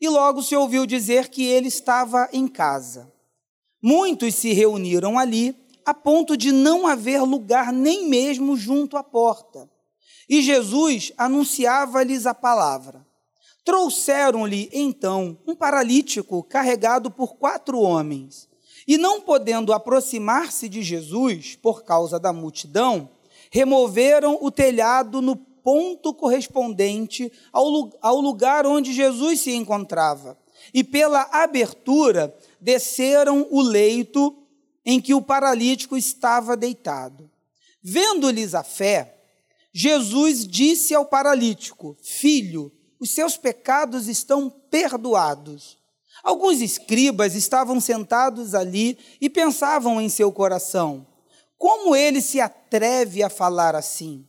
E logo se ouviu dizer que ele estava em casa. Muitos se reuniram ali, a ponto de não haver lugar nem mesmo junto à porta. E Jesus anunciava-lhes a palavra. Trouxeram-lhe então um paralítico carregado por quatro homens. E não podendo aproximar-se de Jesus por causa da multidão, removeram o telhado no ponto correspondente ao lugar onde Jesus se encontrava. E pela abertura desceram o leito em que o paralítico estava deitado. Vendo-lhes a fé, Jesus disse ao paralítico: Filho, os seus pecados estão perdoados. Alguns escribas estavam sentados ali e pensavam em seu coração: Como ele se atreve a falar assim?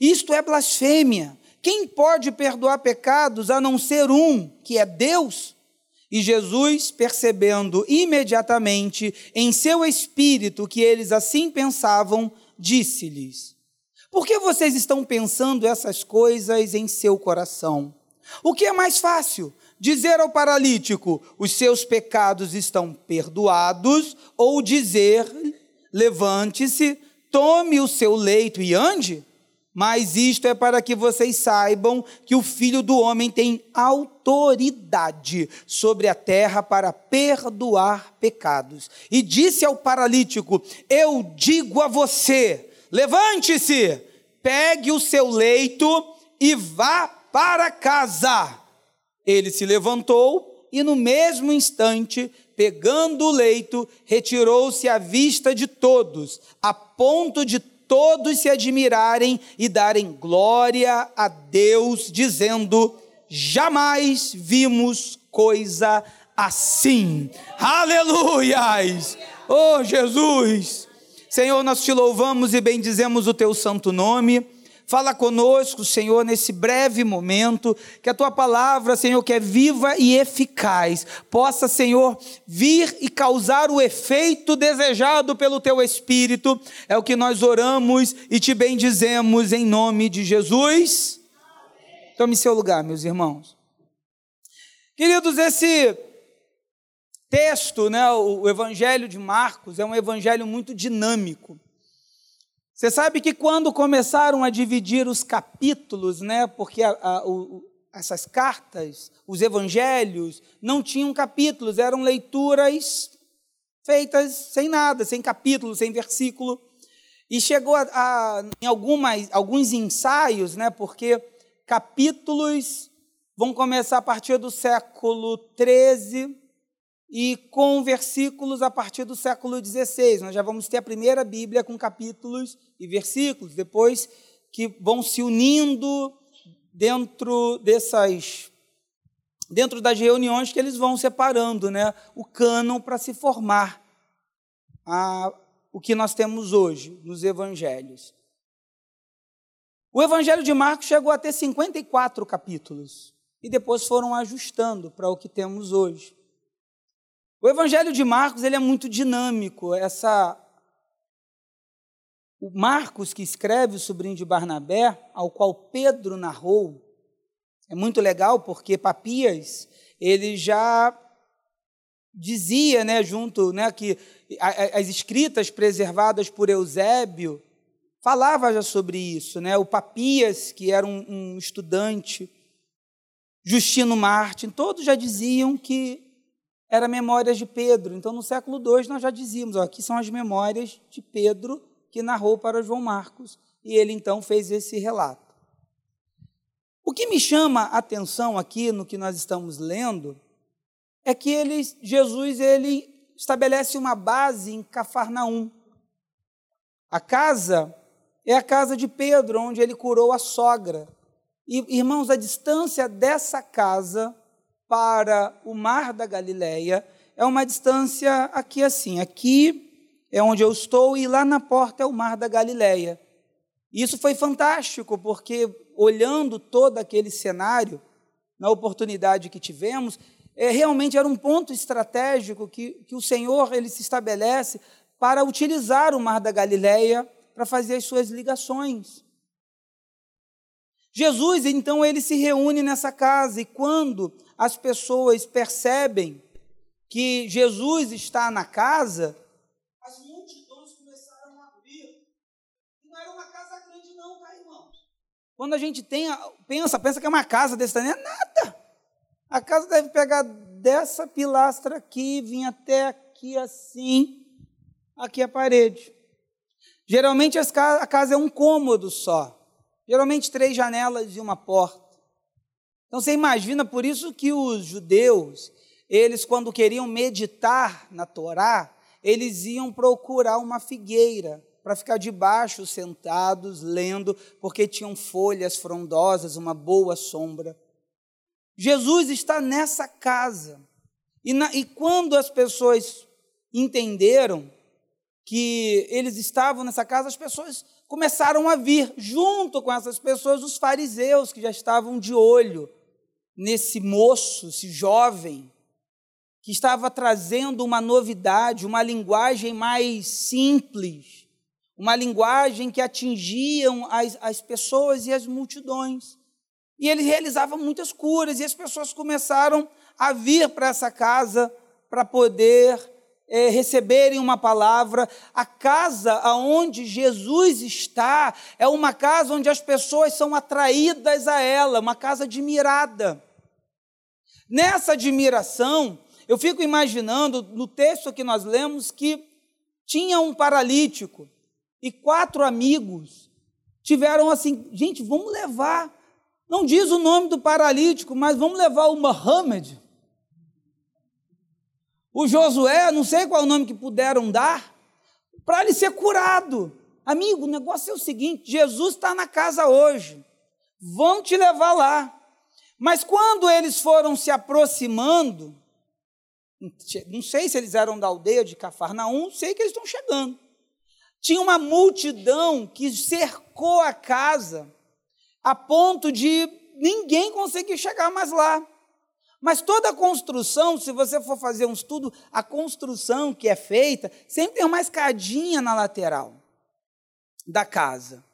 Isto é blasfêmia. Quem pode perdoar pecados a não ser um, que é Deus? E Jesus, percebendo imediatamente em seu espírito que eles assim pensavam, disse-lhes: Por que vocês estão pensando essas coisas em seu coração? O que é mais fácil? Dizer ao paralítico: Os seus pecados estão perdoados, ou dizer: Levante-se, tome o seu leito e ande? Mas isto é para que vocês saibam que o Filho do Homem tem autoridade sobre a terra para perdoar pecados. E disse ao paralítico: Eu digo a você, levante-se, pegue o seu leito e vá para casa. Ele se levantou e, no mesmo instante, pegando o leito, retirou-se à vista de todos, a ponto de todos se admirarem e darem glória a Deus, dizendo: jamais vimos coisa assim. Aleluias! Oh Jesus! Senhor, nós te louvamos e bendizemos o teu santo nome. Fala conosco, Senhor, nesse breve momento, que a tua palavra, Senhor, que é viva e eficaz, possa, Senhor, vir e causar o efeito desejado pelo teu Espírito. É o que nós oramos e te bendizemos em nome de Jesus. Tome seu lugar, meus irmãos. Queridos, esse texto, né, o Evangelho de Marcos, é um evangelho muito dinâmico. Você sabe que quando começaram a dividir os capítulos, né, porque a, a, o, essas cartas, os evangelhos, não tinham capítulos, eram leituras feitas sem nada, sem capítulo, sem versículo. E chegou a, a, em algumas, alguns ensaios, né, porque capítulos vão começar a partir do século 13 e com versículos a partir do século XVI. Nós já vamos ter a primeira Bíblia com capítulos e versículos, depois que vão se unindo dentro dessas dentro das reuniões que eles vão separando, né, o cânon para se formar a, o que nós temos hoje nos evangelhos. O evangelho de Marcos chegou a ter 54 capítulos e depois foram ajustando para o que temos hoje. O Evangelho de Marcos ele é muito dinâmico. Essa o Marcos que escreve o sobrinho de Barnabé, ao qual Pedro narrou, é muito legal porque Papias ele já dizia, né, junto, né, que as escritas preservadas por Eusébio falava já sobre isso, né? O Papias que era um, um estudante, Justino Martin, todos já diziam que era Memórias de Pedro. Então, no século II, nós já dizíamos: ó, aqui são as memórias de Pedro que narrou para João Marcos. E ele então fez esse relato. O que me chama a atenção aqui no que nós estamos lendo é que ele, Jesus ele estabelece uma base em Cafarnaum. A casa é a casa de Pedro, onde ele curou a sogra. E, irmãos, a distância dessa casa para o mar da Galileia é uma distância aqui assim. Aqui é onde eu estou e lá na porta é o mar da Galileia. Isso foi fantástico, porque olhando todo aquele cenário, na oportunidade que tivemos, é, realmente era um ponto estratégico que, que o Senhor ele se estabelece para utilizar o mar da Galileia para fazer as suas ligações. Jesus, então, ele se reúne nessa casa e quando as pessoas percebem que Jesus está na casa, as multidões começaram a vir. E não era uma casa grande, não, tá, irmãos? Quando a gente tem, pensa, pensa que é uma casa desse tamanho, é nada. A casa deve pegar dessa pilastra aqui, vir até aqui assim, aqui a parede. Geralmente a casa é um cômodo só. Geralmente três janelas e uma porta. Então você imagina, por isso que os judeus, eles quando queriam meditar na Torá, eles iam procurar uma figueira para ficar debaixo sentados, lendo, porque tinham folhas frondosas, uma boa sombra. Jesus está nessa casa. E, na, e quando as pessoas entenderam que eles estavam nessa casa, as pessoas começaram a vir, junto com essas pessoas, os fariseus que já estavam de olho nesse moço, esse jovem, que estava trazendo uma novidade, uma linguagem mais simples, uma linguagem que atingiam as, as pessoas e as multidões. E ele realizava muitas curas, e as pessoas começaram a vir para essa casa para poder é, receberem uma palavra. A casa aonde Jesus está é uma casa onde as pessoas são atraídas a ela, uma casa admirada. Nessa admiração, eu fico imaginando no texto que nós lemos que tinha um paralítico e quatro amigos tiveram assim, gente, vamos levar. Não diz o nome do paralítico, mas vamos levar o Muhammad o Josué, não sei qual o nome que puderam dar, para ele ser curado. Amigo, o negócio é o seguinte: Jesus está na casa hoje, vão te levar lá. Mas quando eles foram se aproximando, não sei se eles eram da aldeia de Cafarnaum, sei que eles estão chegando. Tinha uma multidão que cercou a casa, a ponto de ninguém conseguir chegar mais lá. Mas toda construção, se você for fazer um estudo, a construção que é feita sempre tem uma escadinha na lateral da casa.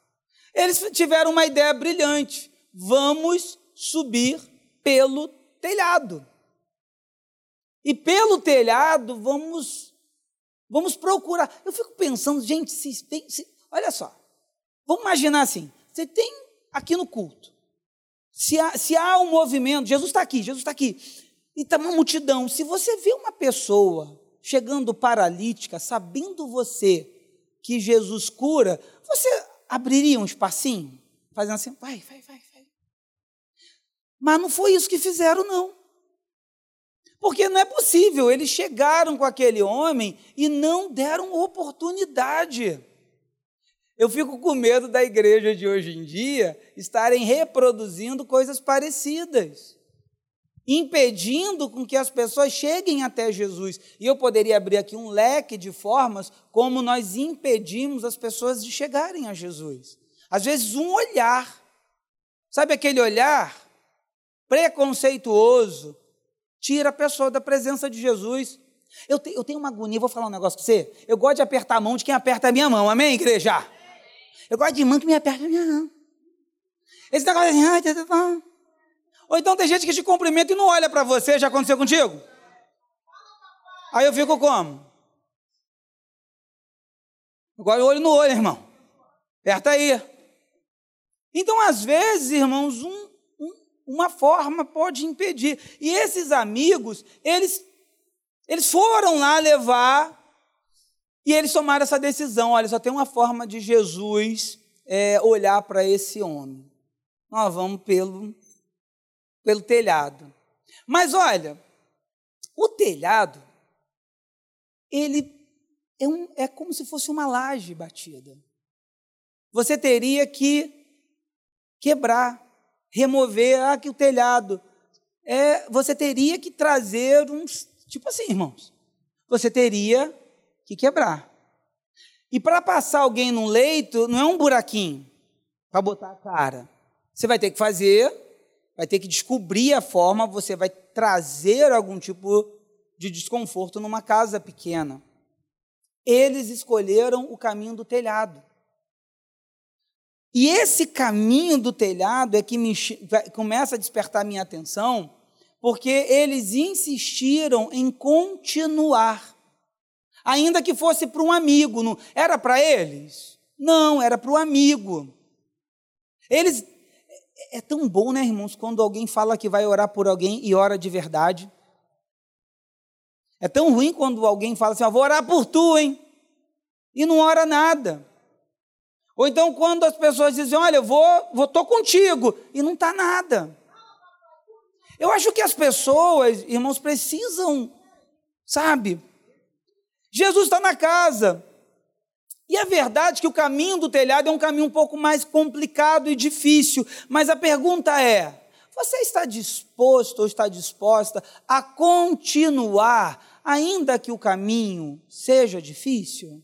Eles tiveram uma ideia brilhante: vamos subir pelo telhado. E pelo telhado vamos vamos procurar. Eu fico pensando, gente, se se, olha só. Vamos imaginar assim: você tem aqui no culto se há, se há um movimento, Jesus está aqui, Jesus está aqui, e está uma multidão. Se você vê uma pessoa chegando paralítica, sabendo você que Jesus cura, você abriria um espacinho, fazendo assim, vai, vai, vai, vai. Mas não foi isso que fizeram, não. Porque não é possível, eles chegaram com aquele homem e não deram oportunidade. Eu fico com medo da igreja de hoje em dia estarem reproduzindo coisas parecidas, impedindo com que as pessoas cheguem até Jesus. E eu poderia abrir aqui um leque de formas como nós impedimos as pessoas de chegarem a Jesus. Às vezes, um olhar, sabe aquele olhar preconceituoso, tira a pessoa da presença de Jesus. Eu, te, eu tenho uma agonia, vou falar um negócio com você. Eu gosto de apertar a mão de quem aperta a minha mão, amém, igreja? Eu gosto de mão que me aperta a minha mão. Esse negócio assim, ou então tem gente que te cumprimenta e não olha para você, já aconteceu contigo? Aí eu fico como? Agora olho no olho, irmão. Aperta aí. Então, às vezes, irmãos, um, uma forma pode impedir. E esses amigos, eles, eles foram lá levar e eles tomaram essa decisão: olha, só tem uma forma de Jesus é, olhar para esse homem. Nós vamos pelo, pelo telhado. Mas olha, o telhado, ele é, um, é como se fosse uma laje batida. Você teria que quebrar, remover ah, que o telhado. É, você teria que trazer uns. Tipo assim, irmãos. Você teria que quebrar. E para passar alguém num leito, não é um buraquinho para botar a cara. Você vai ter que fazer, vai ter que descobrir a forma, você vai trazer algum tipo de desconforto numa casa pequena. Eles escolheram o caminho do telhado. E esse caminho do telhado é que me, começa a despertar minha atenção, porque eles insistiram em continuar, ainda que fosse para um amigo. Não, era para eles? Não, era para o amigo. Eles. É, é tão bom, né, irmãos, quando alguém fala que vai orar por alguém e ora de verdade. É tão ruim quando alguém fala assim: ó, vou orar por tu, hein? E não ora nada. Ou então quando as pessoas dizem, olha, eu vou, vou tô contigo, e não está nada. Eu acho que as pessoas, irmãos, precisam, sabe? Jesus está na casa. E é verdade que o caminho do telhado é um caminho um pouco mais complicado e difícil, mas a pergunta é: você está disposto ou está disposta a continuar, ainda que o caminho seja difícil?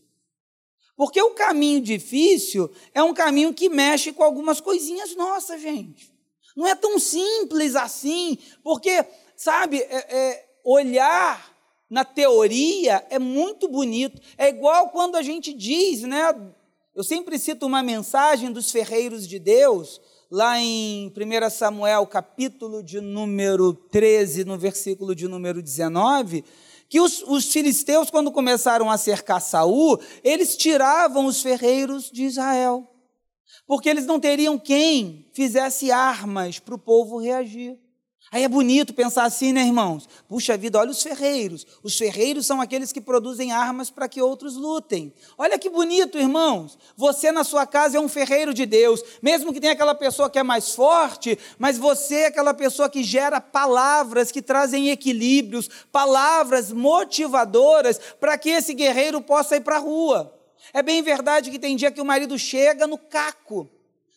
Porque o caminho difícil é um caminho que mexe com algumas coisinhas nossas, gente. Não é tão simples assim, porque, sabe, é, é, olhar na teoria é muito bonito. É igual quando a gente diz, né? Eu sempre cito uma mensagem dos ferreiros de Deus, lá em 1 Samuel, capítulo de número 13, no versículo de número 19 que os, os, filisteus, quando começaram a cercar Saul, eles tiravam os ferreiros de Israel, porque eles não teriam quem fizesse armas para o povo reagir. Aí é bonito pensar assim, né, irmãos? Puxa vida, olha os ferreiros. Os ferreiros são aqueles que produzem armas para que outros lutem. Olha que bonito, irmãos. Você na sua casa é um ferreiro de Deus. Mesmo que tenha aquela pessoa que é mais forte, mas você é aquela pessoa que gera palavras que trazem equilíbrios, palavras motivadoras para que esse guerreiro possa ir para a rua. É bem verdade que tem dia que o marido chega no caco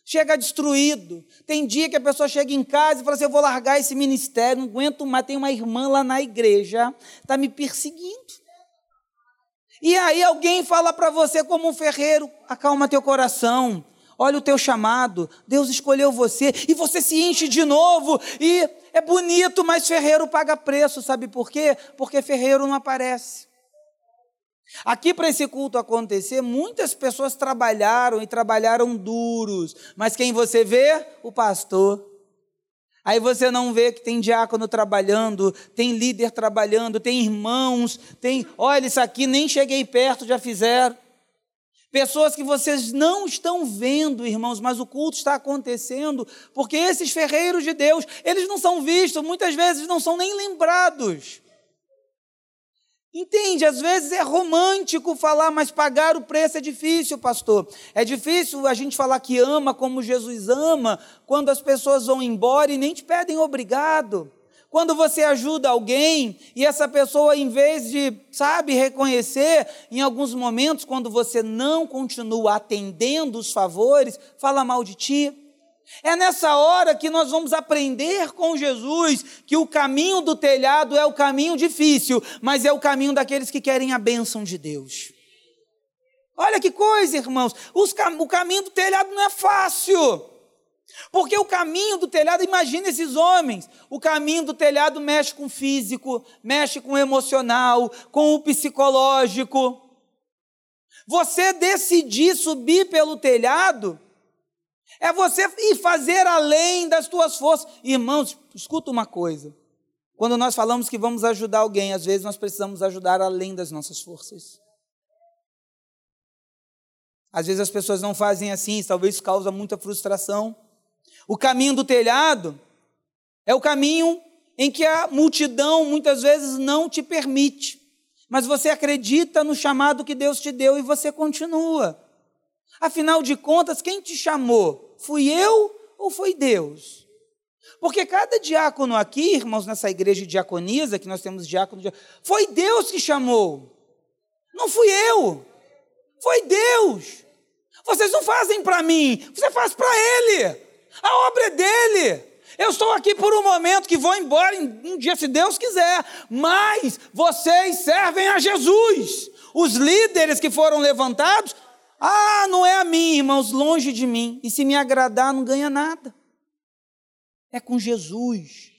chega destruído. Tem dia que a pessoa chega em casa e fala assim: Eu vou largar esse ministério, não aguento mais. Tem uma irmã lá na igreja, está me perseguindo. E aí alguém fala para você, como um ferreiro: acalma teu coração, olha o teu chamado, Deus escolheu você, e você se enche de novo, e é bonito, mas ferreiro paga preço, sabe por quê? Porque ferreiro não aparece. Aqui, para esse culto acontecer, muitas pessoas trabalharam e trabalharam duros, mas quem você vê? O pastor. Aí você não vê que tem diácono trabalhando, tem líder trabalhando, tem irmãos, tem, olha, isso aqui nem cheguei perto, já fizeram. Pessoas que vocês não estão vendo, irmãos, mas o culto está acontecendo, porque esses ferreiros de Deus, eles não são vistos, muitas vezes não são nem lembrados. Entende? Às vezes é romântico falar, mas pagar o preço é difícil, pastor. É difícil a gente falar que ama como Jesus ama, quando as pessoas vão embora e nem te pedem obrigado. Quando você ajuda alguém e essa pessoa, em vez de, sabe, reconhecer, em alguns momentos, quando você não continua atendendo os favores, fala mal de ti. É nessa hora que nós vamos aprender com Jesus que o caminho do telhado é o caminho difícil, mas é o caminho daqueles que querem a bênção de Deus. Olha que coisa, irmãos. Os, o caminho do telhado não é fácil. Porque o caminho do telhado, imagina esses homens, o caminho do telhado mexe com o físico, mexe com o emocional, com o psicológico. Você decidir subir pelo telhado é você ir fazer além das tuas forças. Irmãos, escuta uma coisa. Quando nós falamos que vamos ajudar alguém, às vezes nós precisamos ajudar além das nossas forças. Às vezes as pessoas não fazem assim, talvez causa muita frustração. O caminho do telhado é o caminho em que a multidão muitas vezes não te permite, mas você acredita no chamado que Deus te deu e você continua. Afinal de contas, quem te chamou? Fui eu ou foi Deus? Porque cada diácono aqui, irmãos, nessa igreja diaconisa, que nós temos diácono, foi Deus que chamou. Não fui eu. Foi Deus. Vocês não fazem para mim, você faz para Ele. A obra é dele. Eu estou aqui por um momento que vou embora um dia, se Deus quiser, mas vocês servem a Jesus. Os líderes que foram levantados ah, não é a mim, irmãos, longe de mim. E se me agradar, não ganha nada. É com Jesus.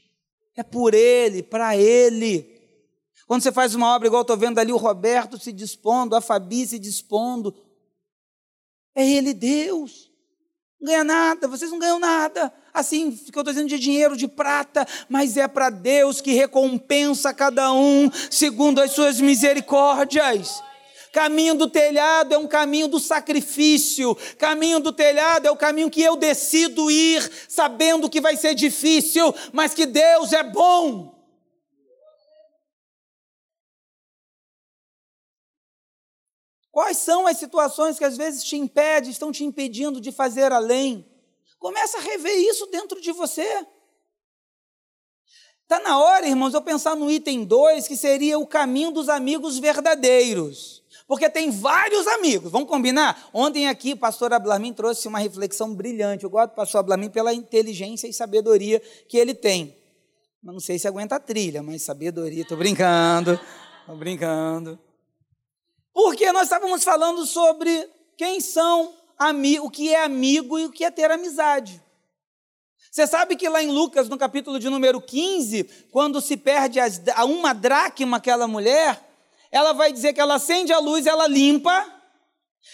É por Ele, para Ele. Quando você faz uma obra, igual estou vendo ali o Roberto se dispondo, a Fabi se dispondo, é Ele Deus. Não ganha nada, vocês não ganham nada. Assim, que eu estou dizendo de dinheiro, de prata, mas é para Deus que recompensa cada um segundo as suas misericórdias. Caminho do telhado é um caminho do sacrifício. Caminho do telhado é o caminho que eu decido ir, sabendo que vai ser difícil, mas que Deus é bom. Quais são as situações que às vezes te impedem, estão te impedindo de fazer além? Começa a rever isso dentro de você. Está na hora, irmãos, eu pensar no item 2, que seria o caminho dos amigos verdadeiros. Porque tem vários amigos, vamos combinar? Ontem aqui o pastor Ablamin trouxe uma reflexão brilhante. Eu gosto do pastor Ablamin pela inteligência e sabedoria que ele tem. Não sei se aguenta a trilha, mas sabedoria, estou brincando, estou brincando. Porque nós estávamos falando sobre quem são o que é amigo e o que é ter amizade. Você sabe que lá em Lucas, no capítulo de número 15, quando se perde a uma dracma aquela mulher, ela vai dizer que ela acende a luz, ela limpa,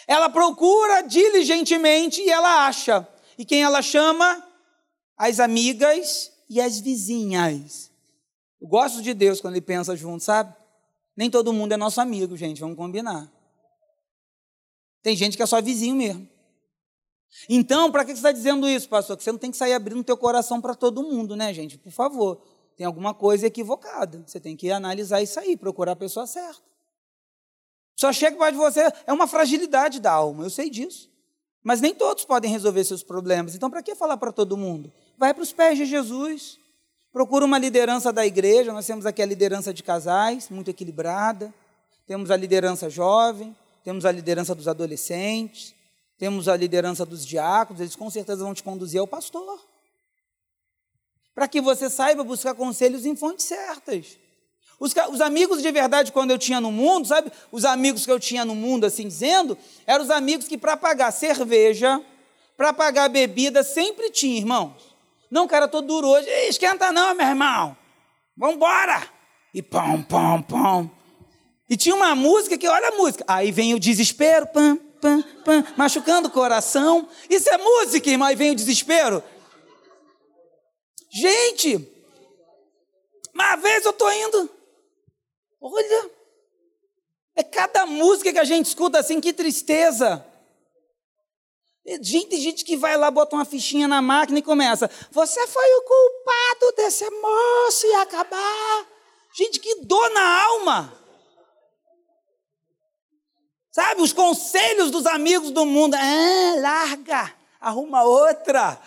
ela procura diligentemente e ela acha. E quem ela chama? As amigas e as vizinhas. Eu gosto de Deus quando ele pensa junto, sabe? Nem todo mundo é nosso amigo, gente, vamos combinar. Tem gente que é só vizinho mesmo. Então, para que você está dizendo isso, pastor? Que você não tem que sair abrindo teu coração para todo mundo, né, gente? Por favor. Tem alguma coisa equivocada. Você tem que analisar isso aí, procurar a pessoa certa. Só chega perto de você, é uma fragilidade da alma, eu sei disso. Mas nem todos podem resolver seus problemas. Então, para que falar para todo mundo? Vai para os pés de Jesus. Procura uma liderança da igreja. Nós temos aqui a liderança de casais, muito equilibrada. Temos a liderança jovem. Temos a liderança dos adolescentes. Temos a liderança dos diáconos. Eles com certeza vão te conduzir ao pastor. Para que você saiba buscar conselhos em fontes certas. Os, os, amigos de verdade, quando eu tinha no mundo, sabe? Os amigos que eu tinha no mundo, assim dizendo, eram os amigos que para pagar cerveja, para pagar bebida, sempre tinha, irmãos. Não, cara, tô duro hoje. Esquenta não, meu irmão. Vambora! E pão, pão, pão. E tinha uma música que, olha a música. Aí vem o desespero, pam, pam, pam, machucando o coração. Isso é música, irmão. Aí vem o desespero. Gente, uma vez eu tô indo Olha, é cada música que a gente escuta assim, que tristeza. Gente, gente que vai lá, bota uma fichinha na máquina e começa. Você foi o culpado desse moço e acabar. Gente, que dor na alma. Sabe, os conselhos dos amigos do mundo. Ah, larga, arruma outra.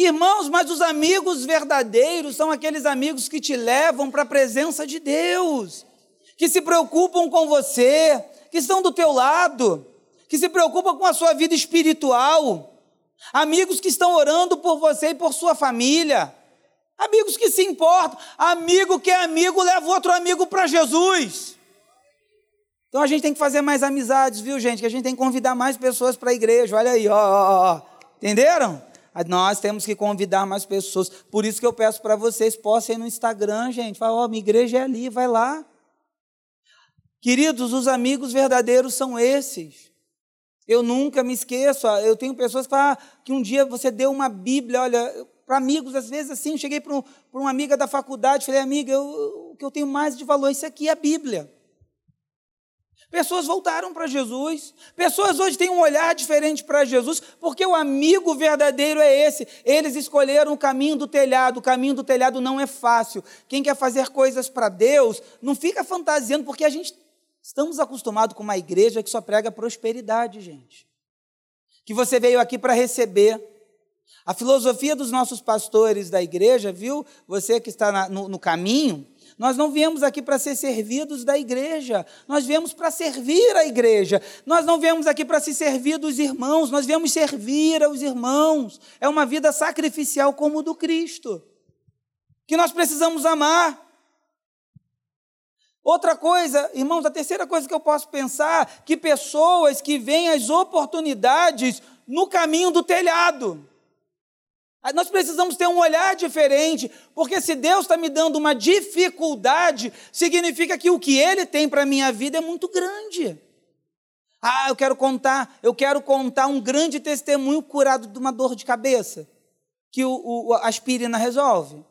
Irmãos, mas os amigos verdadeiros são aqueles amigos que te levam para a presença de Deus, que se preocupam com você, que estão do teu lado, que se preocupam com a sua vida espiritual, amigos que estão orando por você e por sua família, amigos que se importam, amigo que é amigo leva outro amigo para Jesus. Então a gente tem que fazer mais amizades, viu, gente? Que a gente tem que convidar mais pessoas para a igreja. Olha aí, ó, ó, ó. Entenderam? Nós temos que convidar mais pessoas. Por isso que eu peço para vocês, possam ir no Instagram, gente. Fala, ó, oh, minha igreja é ali, vai lá. Queridos, os amigos verdadeiros são esses. Eu nunca me esqueço. Eu tenho pessoas que falam ah, que um dia você deu uma Bíblia, olha, para amigos, às vezes assim, cheguei para um, uma amiga da faculdade, falei, amiga, eu, o que eu tenho mais de valor, isso aqui é a Bíblia. Pessoas voltaram para Jesus. Pessoas hoje têm um olhar diferente para Jesus, porque o amigo verdadeiro é esse. Eles escolheram o caminho do telhado. O caminho do telhado não é fácil. Quem quer fazer coisas para Deus, não fica fantasiando, porque a gente estamos acostumados com uma igreja que só prega prosperidade, gente. Que você veio aqui para receber. A filosofia dos nossos pastores da igreja, viu? Você que está na, no, no caminho, nós não viemos aqui para ser servidos da igreja, nós viemos para servir a igreja. Nós não viemos aqui para se servir dos irmãos, nós viemos servir aos irmãos. É uma vida sacrificial como do Cristo, que nós precisamos amar. Outra coisa, irmãos, a terceira coisa que eu posso pensar, que pessoas que veem as oportunidades no caminho do telhado. Nós precisamos ter um olhar diferente, porque se Deus está me dando uma dificuldade, significa que o que Ele tem para a minha vida é muito grande. Ah, eu quero contar, eu quero contar um grande testemunho curado de uma dor de cabeça que o, o, a aspirina resolve.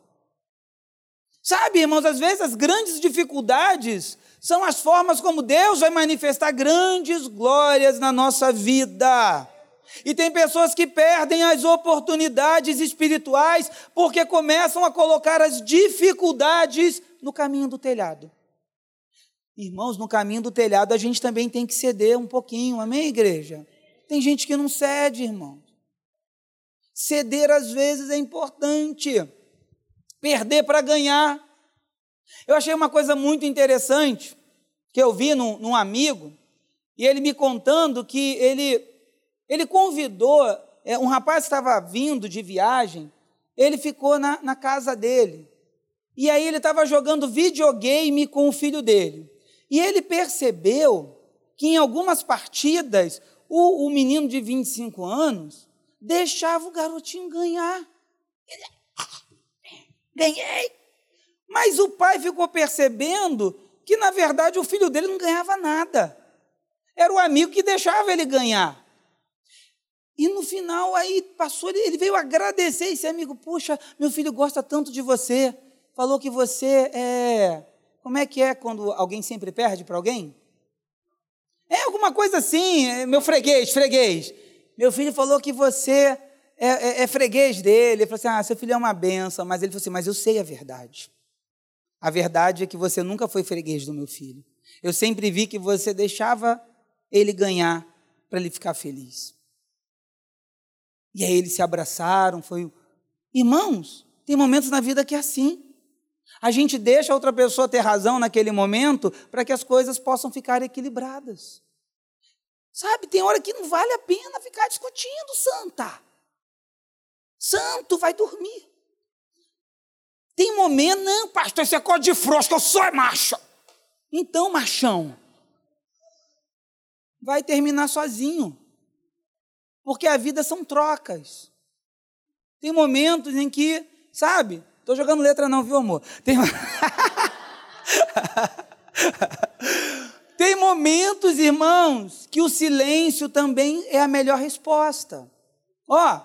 Sabe, irmãos, às vezes as grandes dificuldades são as formas como Deus vai manifestar grandes glórias na nossa vida. E tem pessoas que perdem as oportunidades espirituais porque começam a colocar as dificuldades no caminho do telhado. Irmãos, no caminho do telhado a gente também tem que ceder um pouquinho, amém, igreja? Tem gente que não cede, irmão. Ceder às vezes é importante perder para ganhar. Eu achei uma coisa muito interessante que eu vi num, num amigo, e ele me contando que ele, ele convidou, é, um rapaz estava vindo de viagem, ele ficou na, na casa dele. E aí ele estava jogando videogame com o filho dele. E ele percebeu que em algumas partidas o, o menino de 25 anos deixava o garotinho ganhar. Ele, ganhei. Mas o pai ficou percebendo que, na verdade, o filho dele não ganhava nada. Era o amigo que deixava ele ganhar. E no final, aí passou, ele veio agradecer esse amigo. Puxa, meu filho gosta tanto de você. Falou que você é. Como é que é quando alguém sempre perde para alguém? É alguma coisa assim, é, meu freguês, freguês. Meu filho falou que você é, é, é freguês dele. Ele falou assim: ah, seu filho é uma benção. Mas ele falou assim: mas eu sei a verdade. A verdade é que você nunca foi freguês do meu filho. Eu sempre vi que você deixava ele ganhar para ele ficar feliz. E aí eles se abraçaram, foi. Irmãos, tem momentos na vida que é assim. A gente deixa a outra pessoa ter razão naquele momento para que as coisas possam ficar equilibradas. Sabe, tem hora que não vale a pena ficar discutindo, santa. Santo vai dormir. Tem momento, não, pastor, esse é código de frouxo, eu sou macho. Então, machão, vai terminar sozinho. Porque a vida são trocas. Tem momentos em que, sabe, estou jogando letra não, viu, amor? Tem, Tem momentos, irmãos, que o silêncio também é a melhor resposta. Ó,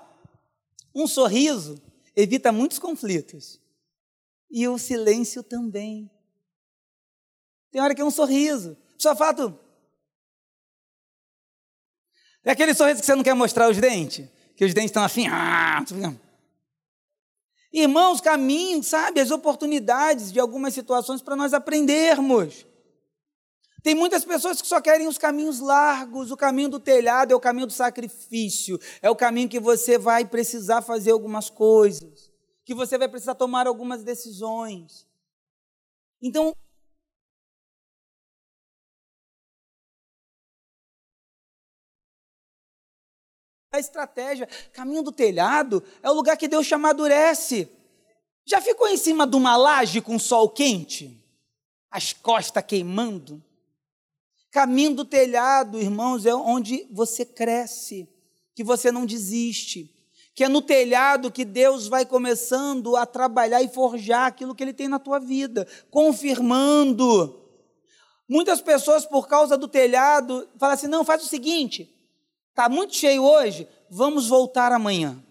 um sorriso evita muitos conflitos. E o silêncio também. Tem hora que é um sorriso. Só fato. É aquele sorriso que você não quer mostrar os dentes, que os dentes estão assim. Ah, Irmãos, caminhos, sabe, as oportunidades de algumas situações para nós aprendermos. Tem muitas pessoas que só querem os caminhos largos, o caminho do telhado é o caminho do sacrifício, é o caminho que você vai precisar fazer algumas coisas, que você vai precisar tomar algumas decisões. Então, a estratégia, caminho do telhado, é o lugar que Deus te amadurece. Já ficou em cima de uma laje com sol quente? As costas queimando? Caminho do telhado, irmãos, é onde você cresce, que você não desiste, que é no telhado que Deus vai começando a trabalhar e forjar aquilo que Ele tem na tua vida, confirmando. Muitas pessoas, por causa do telhado, falam assim: não, faz o seguinte, está muito cheio hoje, vamos voltar amanhã.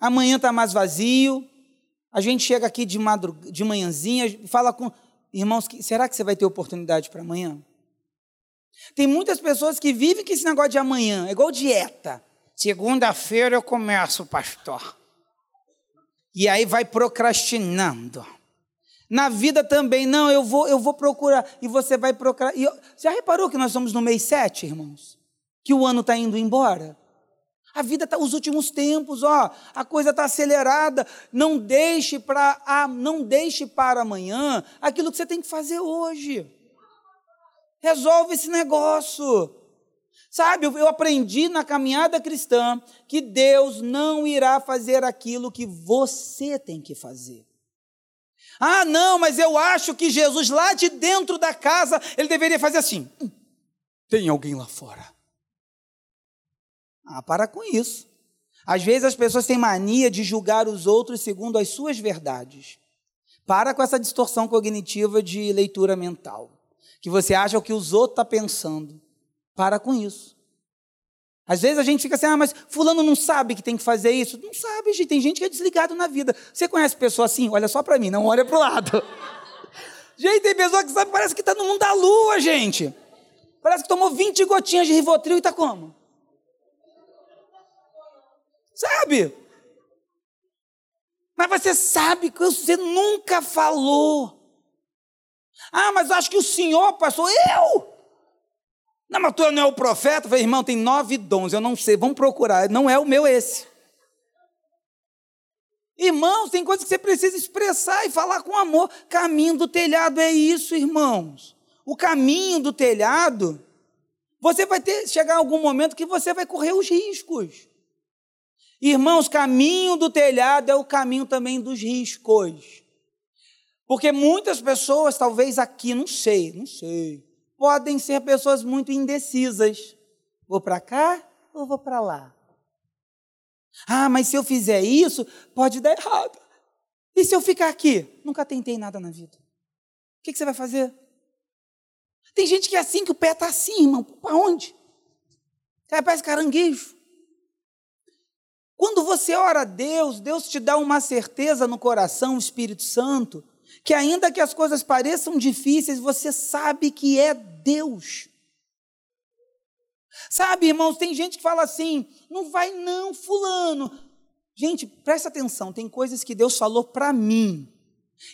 Amanhã está mais vazio, a gente chega aqui de, madrug... de manhãzinha, fala com Irmãos, será que você vai ter oportunidade para amanhã? Tem muitas pessoas que vivem com esse negócio de amanhã, é igual dieta. Segunda-feira eu começo, pastor. E aí vai procrastinando. Na vida também, não, eu vou, eu vou procurar. E você vai procurar. E, já reparou que nós estamos no mês 7, irmãos? Que o ano está indo embora? A vida está, os últimos tempos, ó, a coisa está acelerada. Não deixe para, ah, não deixe para amanhã aquilo que você tem que fazer hoje. Resolve esse negócio. Sabe, eu aprendi na caminhada cristã que Deus não irá fazer aquilo que você tem que fazer. Ah, não, mas eu acho que Jesus lá de dentro da casa, ele deveria fazer assim. Hum, tem alguém lá fora. Ah, para com isso. Às vezes as pessoas têm mania de julgar os outros segundo as suas verdades. Para com essa distorção cognitiva de leitura mental. Que você acha o que os outros estão tá pensando. Para com isso. Às vezes a gente fica assim, ah, mas fulano não sabe que tem que fazer isso. Não sabe, gente. Tem gente que é desligado na vida. Você conhece pessoa assim? Olha só para mim, não olha para o lado. gente, tem pessoa que sabe, parece que está no mundo da lua, gente. Parece que tomou 20 gotinhas de Rivotril e está como? Sabe? Mas você sabe que você nunca falou. Ah, mas acho que o senhor, pastor, eu? Não, mas tu não é o profeta? Eu falei, irmão, tem nove dons, eu não sei, vamos procurar. Não é o meu esse. Irmãos, tem coisas que você precisa expressar e falar com amor. Caminho do telhado é isso, irmãos. O caminho do telhado, você vai ter chegar algum momento que você vai correr os riscos. Irmãos, caminho do telhado é o caminho também dos riscos. Porque muitas pessoas, talvez aqui, não sei, não sei, podem ser pessoas muito indecisas. Vou para cá ou vou para lá? Ah, mas se eu fizer isso, pode dar errado. E se eu ficar aqui? Nunca tentei nada na vida. O que, você vai fazer? Tem gente que é assim, que o pé está assim, irmão. Para onde? É, parece caranguejo. Quando você ora a Deus, Deus te dá uma certeza no coração, o Espírito Santo, que ainda que as coisas pareçam difíceis, você sabe que é Deus. Sabe, irmãos, tem gente que fala assim: não vai não, fulano. Gente, presta atenção, tem coisas que Deus falou para mim,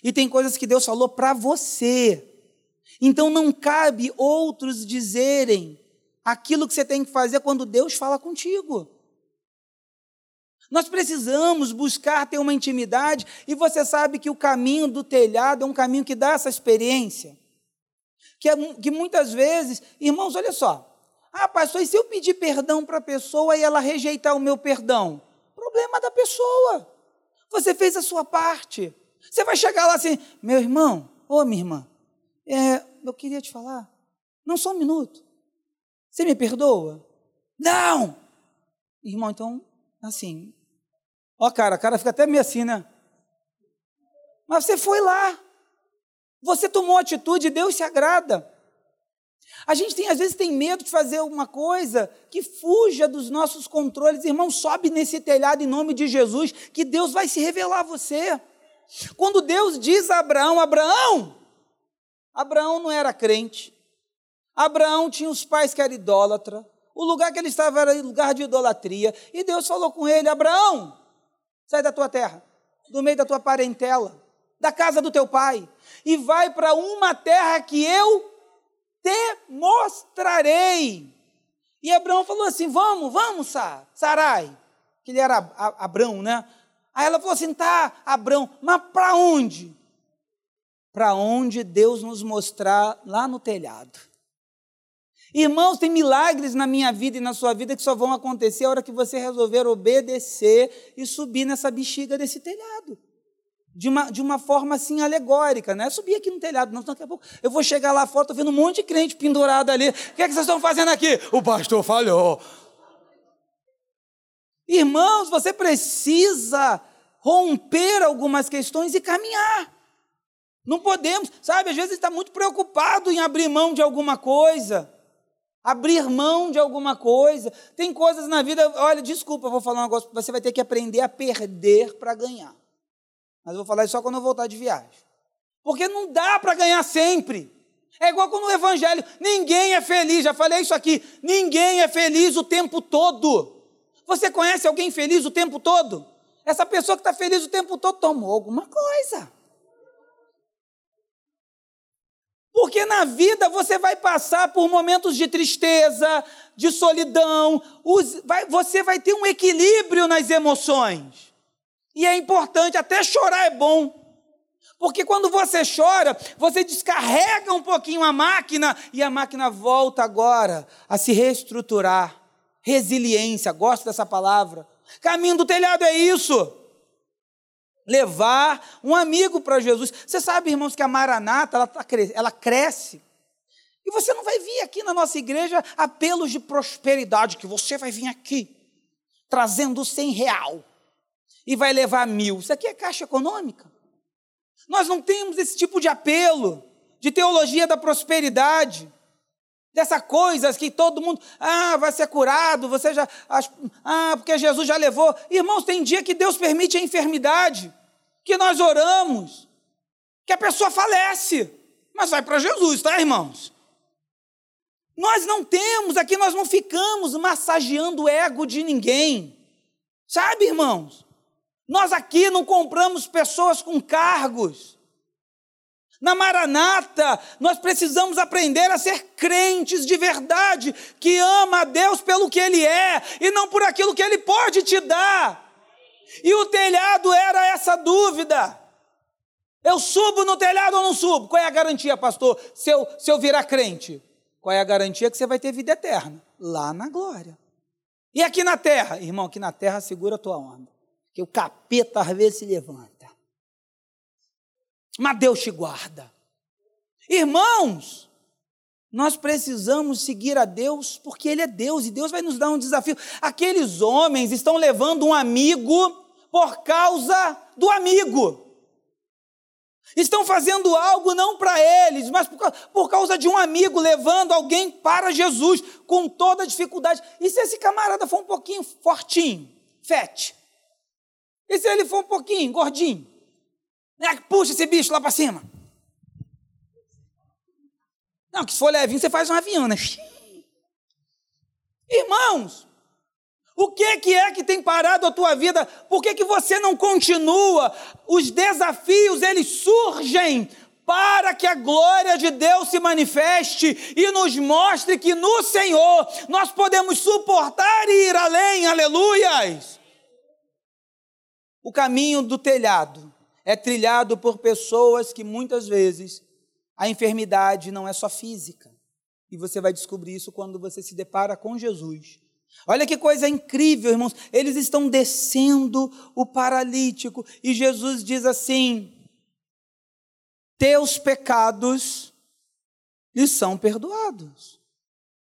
e tem coisas que Deus falou para você. Então não cabe outros dizerem aquilo que você tem que fazer quando Deus fala contigo. Nós precisamos buscar ter uma intimidade, e você sabe que o caminho do telhado é um caminho que dá essa experiência. Que, é, que muitas vezes, irmãos, olha só. Ah, pastor, e se eu pedir perdão para a pessoa e ela rejeitar o meu perdão? Problema da pessoa. Você fez a sua parte. Você vai chegar lá assim, meu irmão, ô minha irmã, é, eu queria te falar. Não só um minuto. Você me perdoa? Não! Irmão, então, assim, Ó, cara, a cara fica até meio assim, né? Mas você foi lá. Você tomou atitude, Deus se agrada. A gente tem, às vezes tem medo de fazer uma coisa que fuja dos nossos controles. Irmão, sobe nesse telhado em nome de Jesus, que Deus vai se revelar a você. Quando Deus diz a Abraão, Abraão, Abraão não era crente. Abraão tinha os pais que eram idólatra. O lugar que ele estava era lugar de idolatria. E Deus falou com ele: Abraão, Sai da tua terra, do meio da tua parentela, da casa do teu pai, e vai para uma terra que eu te mostrarei. E Abraão falou assim: Vamos, vamos, Sarai, que ele era Abraão, né? Aí ela falou assim: Tá, Abraão, mas para onde? Para onde Deus nos mostrar lá no telhado. Irmãos, tem milagres na minha vida e na sua vida que só vão acontecer a hora que você resolver obedecer e subir nessa bexiga desse telhado. De uma, de uma forma assim alegórica, né? Subir aqui no telhado, não, daqui a pouco eu vou chegar lá fora, estou vendo um monte de crente pendurado ali. O que é que vocês estão fazendo aqui? O pastor falhou. Irmãos, você precisa romper algumas questões e caminhar. Não podemos, sabe? Às vezes está muito preocupado em abrir mão de alguma coisa abrir mão de alguma coisa. Tem coisas na vida, olha, desculpa, eu vou falar um negócio, você vai ter que aprender a perder para ganhar. Mas eu vou falar isso só quando eu voltar de viagem. Porque não dá para ganhar sempre. É igual quando o evangelho, ninguém é feliz, já falei isso aqui, ninguém é feliz o tempo todo. Você conhece alguém feliz o tempo todo? Essa pessoa que está feliz o tempo todo tomou alguma coisa. Porque na vida você vai passar por momentos de tristeza, de solidão, você vai ter um equilíbrio nas emoções. E é importante, até chorar é bom. Porque quando você chora, você descarrega um pouquinho a máquina e a máquina volta agora a se reestruturar. Resiliência, gosto dessa palavra. Caminho do telhado é isso levar um amigo para Jesus. Você sabe, irmãos, que a Maranata, ela, tá, ela cresce. E você não vai vir aqui na nossa igreja apelos de prosperidade, que você vai vir aqui trazendo 100 real e vai levar mil. Isso aqui é caixa econômica. Nós não temos esse tipo de apelo de teologia da prosperidade. Dessa coisas que todo mundo, ah, vai ser curado, você já, ah, porque Jesus já levou. Irmãos, tem dia que Deus permite a enfermidade, que nós oramos, que a pessoa falece, mas vai para Jesus, tá, irmãos? Nós não temos, aqui nós não ficamos massageando o ego de ninguém, sabe, irmãos? Nós aqui não compramos pessoas com cargos. Na Maranata, nós precisamos aprender a ser crentes de verdade, que ama a Deus pelo que Ele é e não por aquilo que Ele pode te dar. E o telhado era essa dúvida. Eu subo no telhado ou não subo? Qual é a garantia, pastor, se eu, se eu virar crente? Qual é a garantia que você vai ter vida eterna? Lá na glória. E aqui na terra? Irmão, aqui na terra segura a tua onda. Que o capeta às vezes se levanta mas Deus te guarda. Irmãos, nós precisamos seguir a Deus porque Ele é Deus e Deus vai nos dar um desafio. Aqueles homens estão levando um amigo por causa do amigo. Estão fazendo algo não para eles, mas por, por, causa de um amigo, levando alguém para Jesus com toda a dificuldade. E se esse camarada for um pouquinho fortinho, fete? E se ele for um pouquinho gordinho? É, puxa esse bicho lá para cima. Não, que se for levinho, você faz um avião, né? Irmãos, o que, que é que tem parado a tua vida? Por que, que você não continua? Os desafios, eles surgem para que a glória de Deus se manifeste e nos mostre que no Senhor nós podemos suportar e ir além, aleluias. O caminho do telhado é trilhado por pessoas que muitas vezes a enfermidade não é só física. E você vai descobrir isso quando você se depara com Jesus. Olha que coisa incrível, irmãos. Eles estão descendo o paralítico e Jesus diz assim: Teus pecados lhes são perdoados.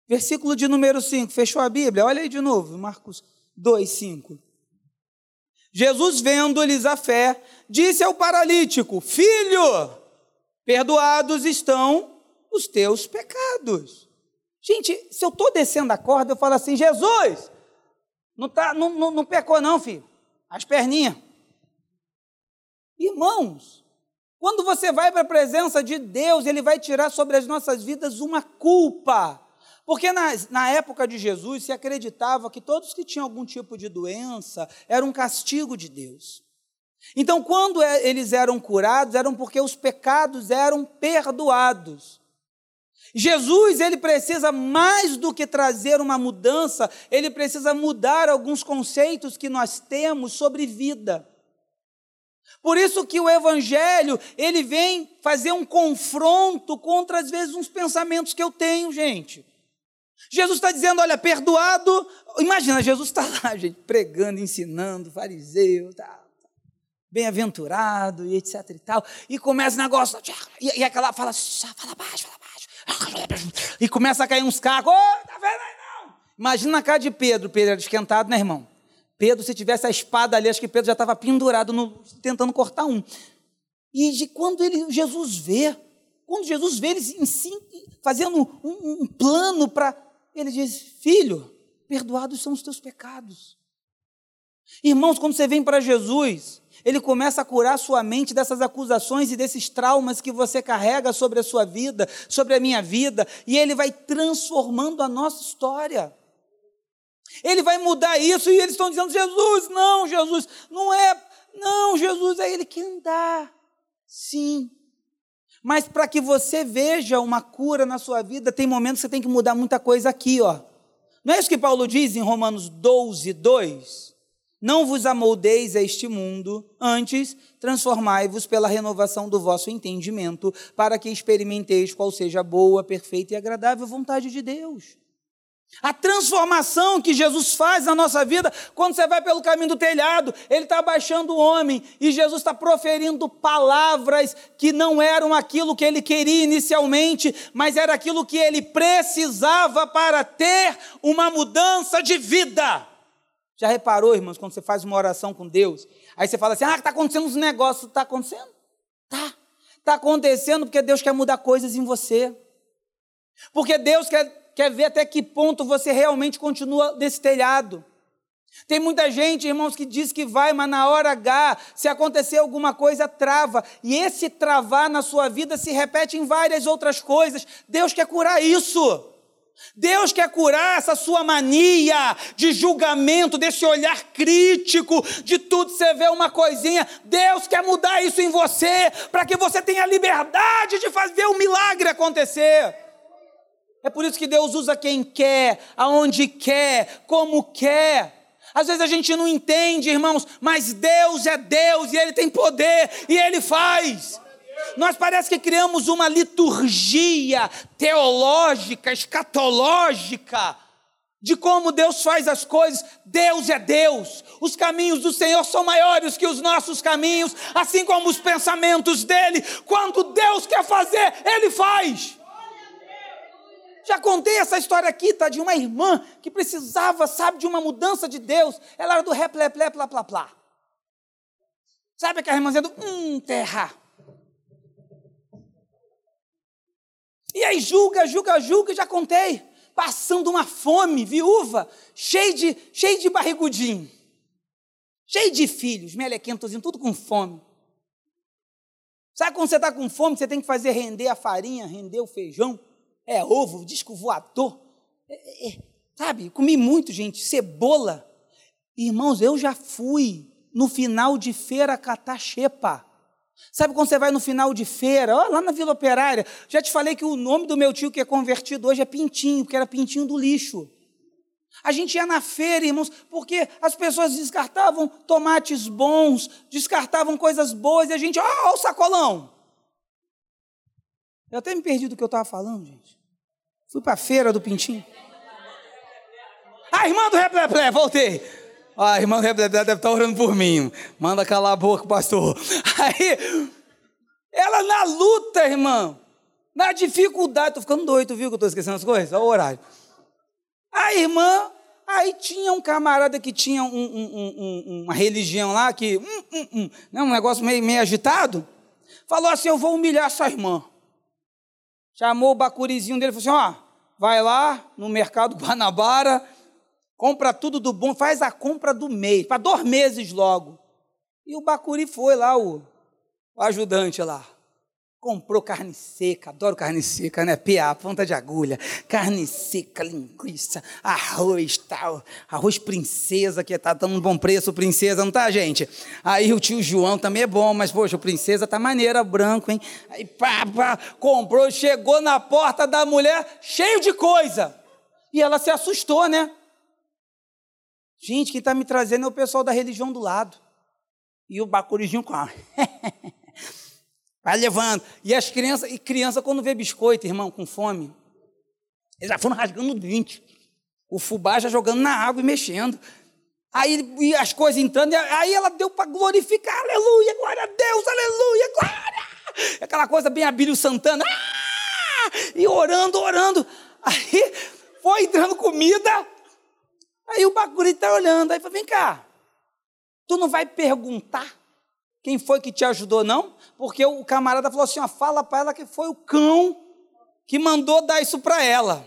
Versículo de número 5, fechou a Bíblia? Olha aí de novo, Marcos 2, 5. Jesus, vendo-lhes a fé, disse ao paralítico: Filho, perdoados estão os teus pecados. Gente, se eu estou descendo a corda, eu falo assim: Jesus, não, tá, não, não, não pecou, não, filho. As perninhas. Irmãos, quando você vai para a presença de Deus, Ele vai tirar sobre as nossas vidas uma culpa. Porque na, na época de Jesus se acreditava que todos que tinham algum tipo de doença era um castigo de Deus. Então, quando é, eles eram curados, eram porque os pecados eram perdoados. Jesus, ele precisa mais do que trazer uma mudança, ele precisa mudar alguns conceitos que nós temos sobre vida. Por isso que o evangelho, ele vem fazer um confronto contra às vezes uns pensamentos que eu tenho, gente. Jesus está dizendo: olha, perdoado. Imagina, Jesus está lá, gente, pregando, ensinando, fariseu, tá, bem-aventurado e etc e tal. E começa o negócio, e, e aquela fala, fala baixo, fala baixo. E começa a cair uns cacos. Oh, tá vendo aí não? Imagina a cara de Pedro, Pedro era esquentado, né, irmão? Pedro, se tivesse a espada ali, acho que Pedro já estava pendurado, no, tentando cortar um. E de quando ele, Jesus vê, quando Jesus vê eles fazendo um, um plano para ele diz: Filho, perdoados são os teus pecados. Irmãos, quando você vem para Jesus, ele começa a curar sua mente dessas acusações e desses traumas que você carrega sobre a sua vida, sobre a minha vida, e ele vai transformando a nossa história. Ele vai mudar isso e eles estão dizendo: Jesus, não, Jesus, não é, não, Jesus, é Ele que andar. Sim, mas para que você veja uma cura na sua vida, tem momentos que você tem que mudar muita coisa aqui, ó. Não é isso que Paulo diz em Romanos 12, 2? Não vos amoldeis a este mundo, antes transformai-vos pela renovação do vosso entendimento, para que experimenteis qual seja a boa, perfeita e agradável vontade de Deus. A transformação que Jesus faz na nossa vida, quando você vai pelo caminho do telhado, Ele está abaixando o homem e Jesus está proferindo palavras que não eram aquilo que ele queria inicialmente, mas era aquilo que ele precisava para ter uma mudança de vida. Já reparou, irmãos, quando você faz uma oração com Deus, aí você fala assim: ah, está acontecendo uns negócios, está acontecendo? Tá. Está acontecendo porque Deus quer mudar coisas em você. Porque Deus quer quer ver até que ponto você realmente continua nesse telhado. Tem muita gente, irmãos, que diz que vai, mas na hora H, se acontecer alguma coisa, trava. E esse travar na sua vida se repete em várias outras coisas. Deus quer curar isso. Deus quer curar essa sua mania de julgamento, desse olhar crítico, de tudo você vê uma coisinha. Deus quer mudar isso em você, para que você tenha liberdade de fazer o milagre acontecer. É por isso que Deus usa quem quer, aonde quer, como quer. Às vezes a gente não entende, irmãos, mas Deus é Deus e Ele tem poder e Ele faz. Nós parece que criamos uma liturgia teológica, escatológica, de como Deus faz as coisas. Deus é Deus. Os caminhos do Senhor são maiores que os nossos caminhos, assim como os pensamentos dele. Quando Deus quer fazer, ele faz. Já contei essa história aqui, tá? De uma irmã que precisava, sabe, de uma mudança de Deus. Ela era do ré, plé, plé, plá, plá, plá. Sabe aquela irmãzinha do hum, terra. E aí julga, julga, julga, já contei. Passando uma fome, viúva, cheio de, cheio de barrigudinho. Cheio de filhos, melequentozinho, tudo com fome. Sabe quando você está com fome, você tem que fazer render a farinha, render o feijão? É ovo, disco voador. É, é, é. sabe, comi muito, gente, cebola. Irmãos, eu já fui no final de feira catar xepa. Sabe quando você vai no final de feira, ó, lá na Vila Operária, já te falei que o nome do meu tio que é convertido hoje é Pintinho, porque era Pintinho do lixo. A gente ia na feira, irmãos, porque as pessoas descartavam tomates bons, descartavam coisas boas, e a gente, ó, ó o sacolão. Eu até me perdi do que eu estava falando, gente. Fui para a feira do Pintinho. Ah, irmã do Repleplé, voltei. Ah, irmã deve estar tá orando por mim. Manda calar a boca, pastor. Aí, ela na luta, irmão, na dificuldade, estou ficando doido, viu que eu estou esquecendo as coisas? Olha o horário. A irmã, aí tinha um camarada que tinha um, um, um, uma religião lá, que, um, né, um negócio meio, meio agitado, falou assim: Eu vou humilhar essa irmã. Chamou o bacurizinho dele e falou assim: Ó, vai lá no mercado Guanabara compra tudo do bom, faz a compra do mês, para dois meses logo. E o Bacuri foi lá, o, o ajudante lá. Comprou carne seca, adoro carne seca, né? PA, ponta de agulha, carne seca, linguiça, arroz, tal, arroz princesa, que tá dando um bom preço, princesa, não tá, gente? Aí o tio João também é bom, mas, poxa, o princesa tá maneira, branco, hein? Aí, pá, pá, comprou, chegou na porta da mulher, cheio de coisa. E ela se assustou, né? Gente, quem está me trazendo é o pessoal da religião do lado. E o bacurizinho com a... Vai levando. E as crianças, e criança quando vê biscoito, irmão, com fome, eles já foram rasgando o dente. O fubá já jogando na água e mexendo. Aí e as coisas entrando, aí ela deu para glorificar, aleluia, glória a Deus, aleluia, glória. Aquela coisa bem Abílio Santana, ah! e orando, orando. Aí foi entrando comida, Aí o Bacuri está olhando, aí fala, vem cá, tu não vai perguntar quem foi que te ajudou, não? Porque o camarada falou assim, ó, fala para ela que foi o cão que mandou dar isso para ela.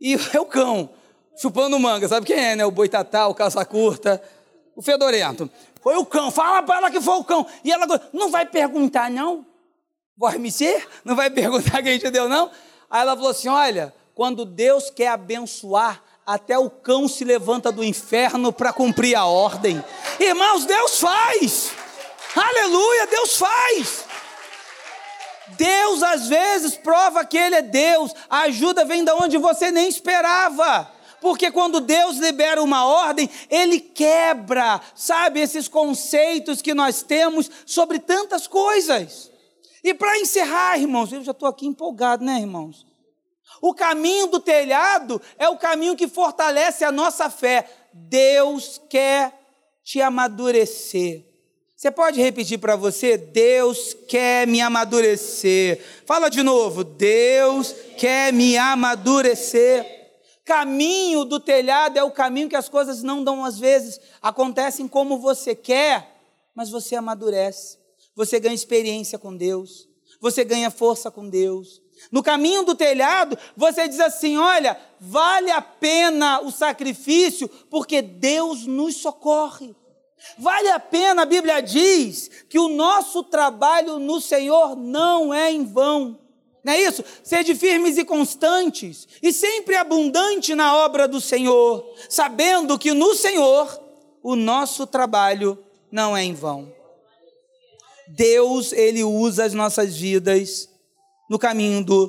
E é o cão, chupando manga, sabe quem é, né? O boitatá, o calça curta, o fedorento. Foi o cão, fala para ela que foi o cão. E ela não vai perguntar, não? Vai me ser? Não vai perguntar quem te deu, não? Aí ela falou assim: olha, quando Deus quer abençoar, até o cão se levanta do inferno para cumprir a ordem. Irmãos, Deus faz. Aleluia, Deus faz. Deus às vezes prova que Ele é Deus. A ajuda vem da onde você nem esperava. Porque quando Deus libera uma ordem, Ele quebra, sabe, esses conceitos que nós temos sobre tantas coisas. E para encerrar, irmãos, eu já estou aqui empolgado, né, irmãos? O caminho do telhado é o caminho que fortalece a nossa fé. Deus quer te amadurecer. Você pode repetir para você? Deus quer me amadurecer. Fala de novo. Deus quer me amadurecer. Caminho do telhado é o caminho que as coisas não dão às vezes, acontecem como você quer, mas você amadurece. Você ganha experiência com Deus você ganha força com Deus. No caminho do telhado, você diz assim: olha, vale a pena o sacrifício, porque Deus nos socorre. Vale a pena, a Bíblia diz, que o nosso trabalho no Senhor não é em vão. Não é isso? Sede firmes e constantes, e sempre abundante na obra do Senhor, sabendo que no Senhor o nosso trabalho não é em vão. Deus, Ele usa as nossas vidas no caminho do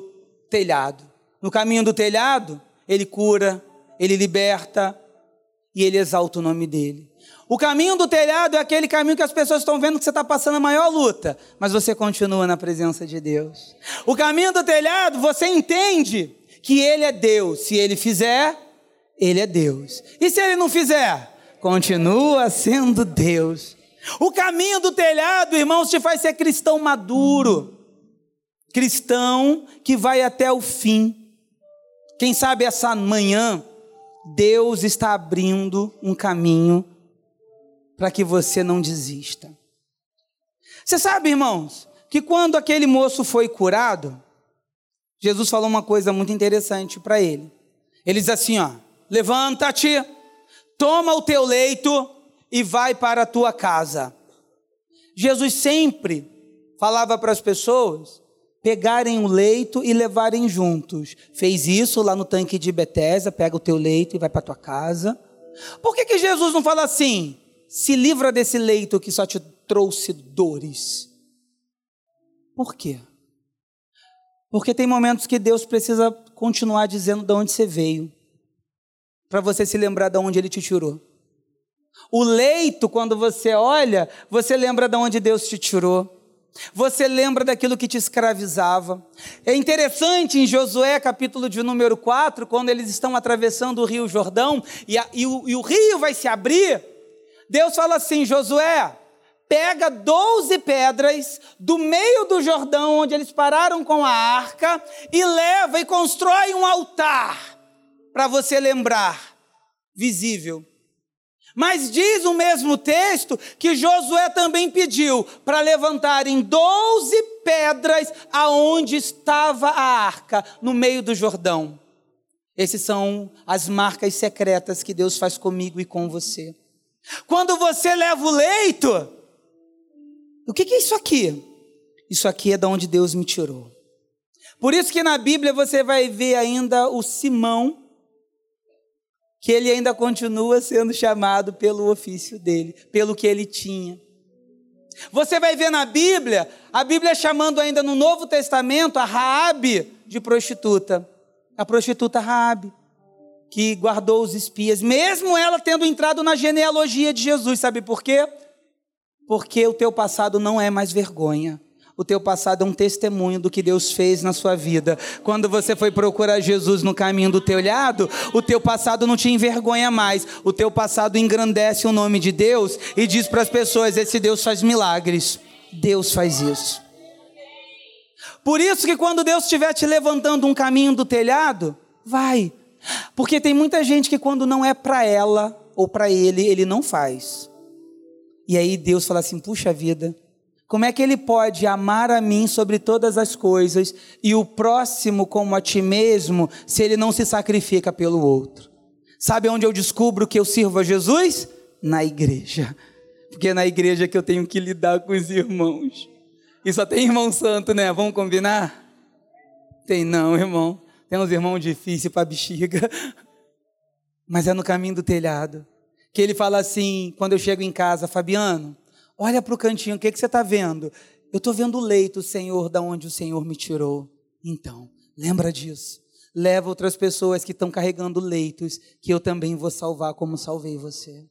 telhado. No caminho do telhado, Ele cura, Ele liberta e Ele exalta o nome dEle. O caminho do telhado é aquele caminho que as pessoas estão vendo que você está passando a maior luta, mas você continua na presença de Deus. O caminho do telhado, você entende que Ele é Deus. Se Ele fizer, Ele é Deus. E se Ele não fizer, continua sendo Deus. O caminho do telhado, irmãos, te faz ser cristão maduro, cristão que vai até o fim. Quem sabe essa manhã, Deus está abrindo um caminho para que você não desista. Você sabe, irmãos, que quando aquele moço foi curado, Jesus falou uma coisa muito interessante para ele. Ele diz assim: ó, levanta-te, toma o teu leito e vai para a tua casa. Jesus sempre falava para as pessoas pegarem o leito e levarem juntos. Fez isso lá no tanque de Betesda, pega o teu leito e vai para a tua casa. Por que, que Jesus não fala assim? Se livra desse leito que só te trouxe dores. Por quê? Porque tem momentos que Deus precisa continuar dizendo de onde você veio, para você se lembrar de onde Ele te tirou. O leito, quando você olha, você lembra de onde Deus te tirou. Você lembra daquilo que te escravizava. É interessante em Josué, capítulo de número 4, quando eles estão atravessando o rio Jordão e, a, e, o, e o rio vai se abrir, Deus fala assim: Josué, pega 12 pedras do meio do Jordão, onde eles pararam com a arca, e leva e constrói um altar para você lembrar, visível. Mas diz o mesmo texto que Josué também pediu para levantarem 12 pedras aonde estava a arca, no meio do Jordão. Essas são as marcas secretas que Deus faz comigo e com você. Quando você leva o leito, o que, é isso aqui? Isso aqui é de onde Deus me tirou. Por isso que na Bíblia você vai ver ainda o Simão, que ele ainda continua sendo chamado pelo ofício dele, pelo que ele tinha. Você vai ver na Bíblia, a Bíblia chamando ainda no Novo Testamento a Raabe de prostituta, a prostituta Raabe que guardou os espias, mesmo ela tendo entrado na genealogia de Jesus. Sabe por quê? Porque o teu passado não é mais vergonha. O teu passado é um testemunho do que Deus fez na sua vida. Quando você foi procurar Jesus no caminho do teu lado, o teu passado não te envergonha mais. O teu passado engrandece o nome de Deus e diz para as pessoas: esse Deus faz milagres. Deus faz isso. Por isso que quando Deus estiver te levantando um caminho do telhado, vai, porque tem muita gente que quando não é para ela ou para ele, ele não faz. E aí Deus fala assim: puxa vida, como é que ele pode amar a mim sobre todas as coisas e o próximo como a ti mesmo, se ele não se sacrifica pelo outro? Sabe onde eu descubro que eu sirvo a Jesus? Na igreja. Porque é na igreja que eu tenho que lidar com os irmãos. E só tem irmão santo, né? Vamos combinar? Tem não, irmão. Tem uns irmãos difíceis para bexiga. Mas é no caminho do telhado. Que ele fala assim, quando eu chego em casa, Fabiano, olha para o cantinho, o que, que você está vendo? Eu estou vendo o leito, Senhor, da onde o Senhor me tirou. Então, lembra disso. Leva outras pessoas que estão carregando leitos, que eu também vou salvar como salvei você.